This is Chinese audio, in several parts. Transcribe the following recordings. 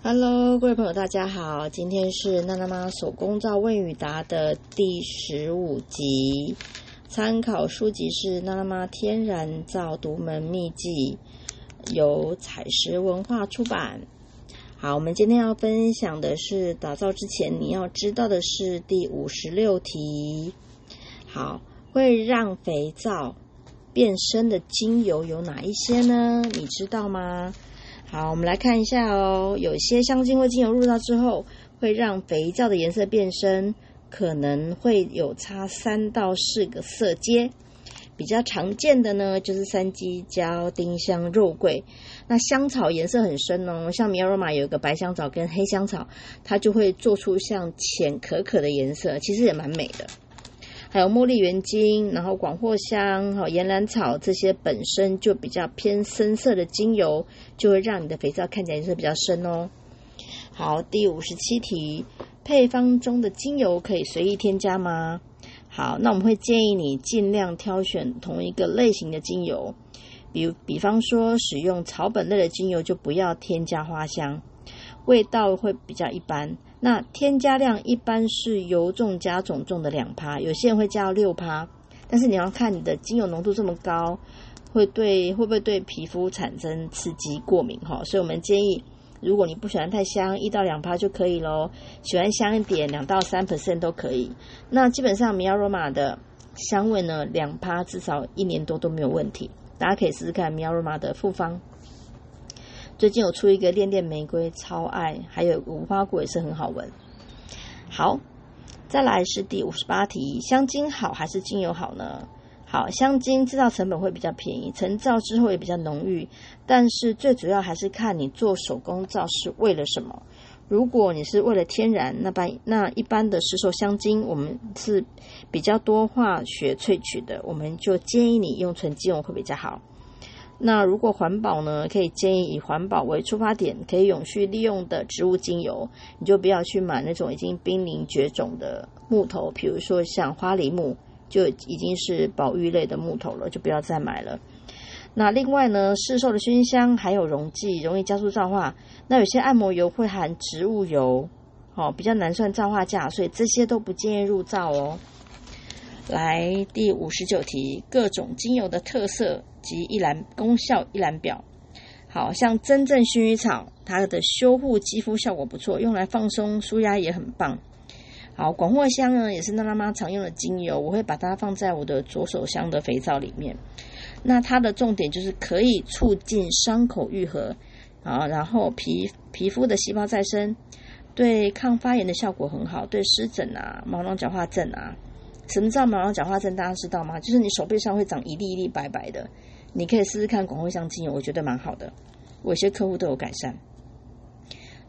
Hello，各位朋友，大家好，今天是娜娜妈手工皂问与答的第十五集，参考书籍是娜娜妈天然皂独门秘籍，由彩石文化出版。好，我们今天要分享的是打造之前你要知道的是第五十六题。好，会让肥皂变深的精油有哪一些呢？你知道吗？好，我们来看一下哦。有些香精或精油入到之后，会让肥皂的颜色变深，可能会有差三到四个色阶。比较常见的呢，就是三基胶、丁香、肉桂。那香草颜色很深哦，像米亚罗玛有一个白香草跟黑香草，它就会做出像浅可可的颜色，其实也蛮美的。还有茉莉原精，然后广藿香、哈岩兰草这些本身就比较偏深色的精油，就会让你的肥皂看起来颜色比较深哦。好，第五十七题，配方中的精油可以随意添加吗？好，那我们会建议你尽量挑选同一个类型的精油，比如比方说使用草本类的精油就不要添加花香，味道会比较一般。那添加量一般是油重加种重的两趴，有些人会加到六趴，但是你要看你的精油浓度这么高，会对会不会对皮肤产生刺激过敏哈？所以我们建议。如果你不喜欢太香，一到两趴就可以喽。喜欢香一点，两到三 percent 都可以。那基本上米亚罗玛的香味呢，两趴至少一年多都没有问题。大家可以试试看米亚罗玛的复方。最近有出一个恋恋玫瑰，超爱，还有无花果也是很好闻。好，再来是第五十八题：香精好还是精油好呢？好，香精制造成本会比较便宜，成皂之后也比较浓郁，但是最主要还是看你做手工皂是为了什么。如果你是为了天然，那般那一般的市售香精，我们是比较多化学萃取的，我们就建议你用纯精油会比较好。那如果环保呢，可以建议以环保为出发点，可以永续利用的植物精油，你就不要去买那种已经濒临绝种的木头，比如说像花梨木。就已经是保育类的木头了，就不要再买了。那另外呢，市售的熏香还有溶剂容易加速皂化，那有些按摩油会含植物油，哦，比较难算皂化价，所以这些都不建议入皂哦。来第五十九题，各种精油的特色及一览功效一览表。好像真正薰衣草，它的修护肌肤效果不错，用来放松舒压也很棒。好，广藿香呢也是娜娜妈常用的精油，我会把它放在我的左手香的肥皂里面。那它的重点就是可以促进伤口愈合啊，然后皮皮肤的细胞再生，对抗发炎的效果很好，对湿疹啊、毛囊角化症啊，什么叫毛囊角化症？大家知道吗？就是你手背上会长一粒一粒白白的，你可以试试看广藿香精油，我觉得蛮好的，我有些客户都有改善。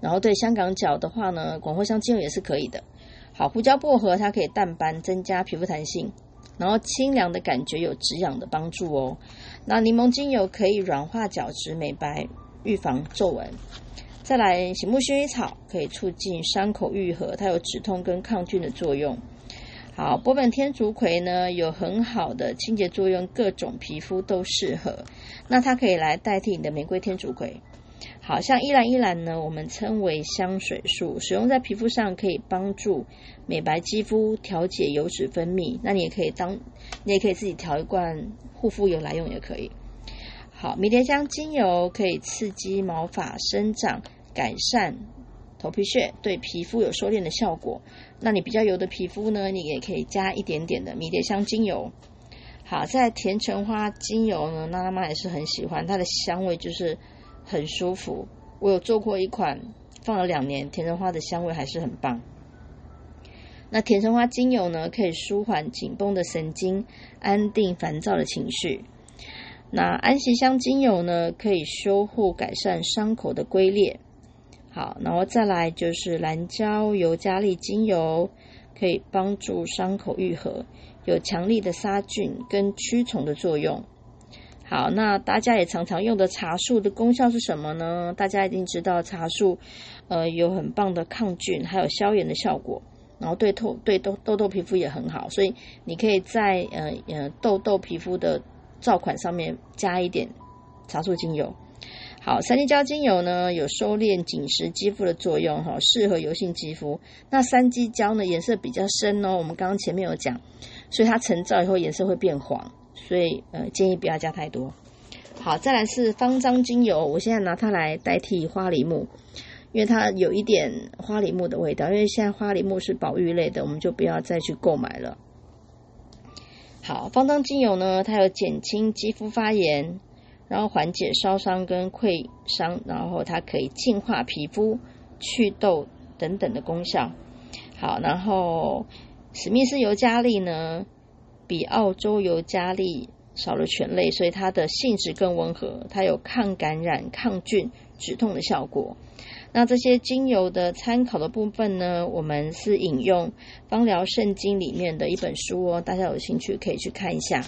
然后对香港脚的话呢，广藿香精油也是可以的。好，胡椒薄荷它可以淡斑，增加皮肤弹性，然后清凉的感觉有止痒的帮助哦。那柠檬精油可以软化角质、美白、预防皱纹。再来，醒目薰衣草可以促进伤口愈合，它有止痛跟抗菌的作用。好，波本天竺葵呢有很好的清洁作用，各种皮肤都适合。那它可以来代替你的玫瑰天竺葵。好像依兰依兰呢，我们称为香水树，使用在皮肤上可以帮助美白肌肤、调节油脂分泌。那你也可以当，你也可以自己调一罐护肤油来用也可以。好，迷迭香精油可以刺激毛发生长，改善头皮屑，对皮肤有收敛的效果。那你比较油的皮肤呢，你也可以加一点点的迷迭香精油。好，在甜橙花精油呢，娜娜妈也是很喜欢，它的香味就是。很舒服，我有做过一款，放了两年，甜橙花的香味还是很棒。那甜橙花精油呢，可以舒缓紧绷的神经，安定烦躁的情绪。那安息香精油呢，可以修护改善伤口的龟裂。好，然后再来就是蓝椒尤加利精油，可以帮助伤口愈合，有强力的杀菌跟驱虫的作用。好，那大家也常常用的茶树的功效是什么呢？大家一定知道茶树，呃，有很棒的抗菌，还有消炎的效果，然后对痘对痘痘痘皮肤也很好，所以你可以在呃呃痘痘皮肤的皂款上面加一点茶树精油。好，三七胶精油呢有收敛紧实肌肤的作用，哈，适合油性肌肤。那三基胶呢颜色比较深哦，我们刚刚前面有讲，所以它成皂以后颜色会变黄，所以呃建议不要加太多。好，再来是方樟精油，我现在拿它来代替花梨木，因为它有一点花梨木的味道，因为现在花梨木是保育类的，我们就不要再去购买了。好，方樟精油呢，它有减轻肌肤发炎。然后缓解烧伤跟溃伤，然后它可以净化皮肤、祛痘等等的功效。好，然后史密斯尤加利呢，比澳洲尤加利少了醛类，所以它的性质更温和，它有抗感染、抗菌、止痛的效果。那这些精油的参考的部分呢，我们是引用《芳疗圣经》里面的一本书哦，大家有兴趣可以去看一下。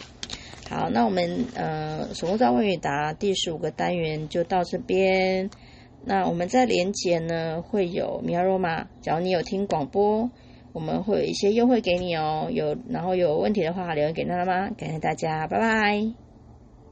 好，那我们呃，手工皂问与答第十五个单元就到这边。那我们在连结呢会有米亚罗马，假如你有听广播，我们会有一些优惠给你哦。有然后有问题的话留言给娜娜妈，感谢大家，拜拜。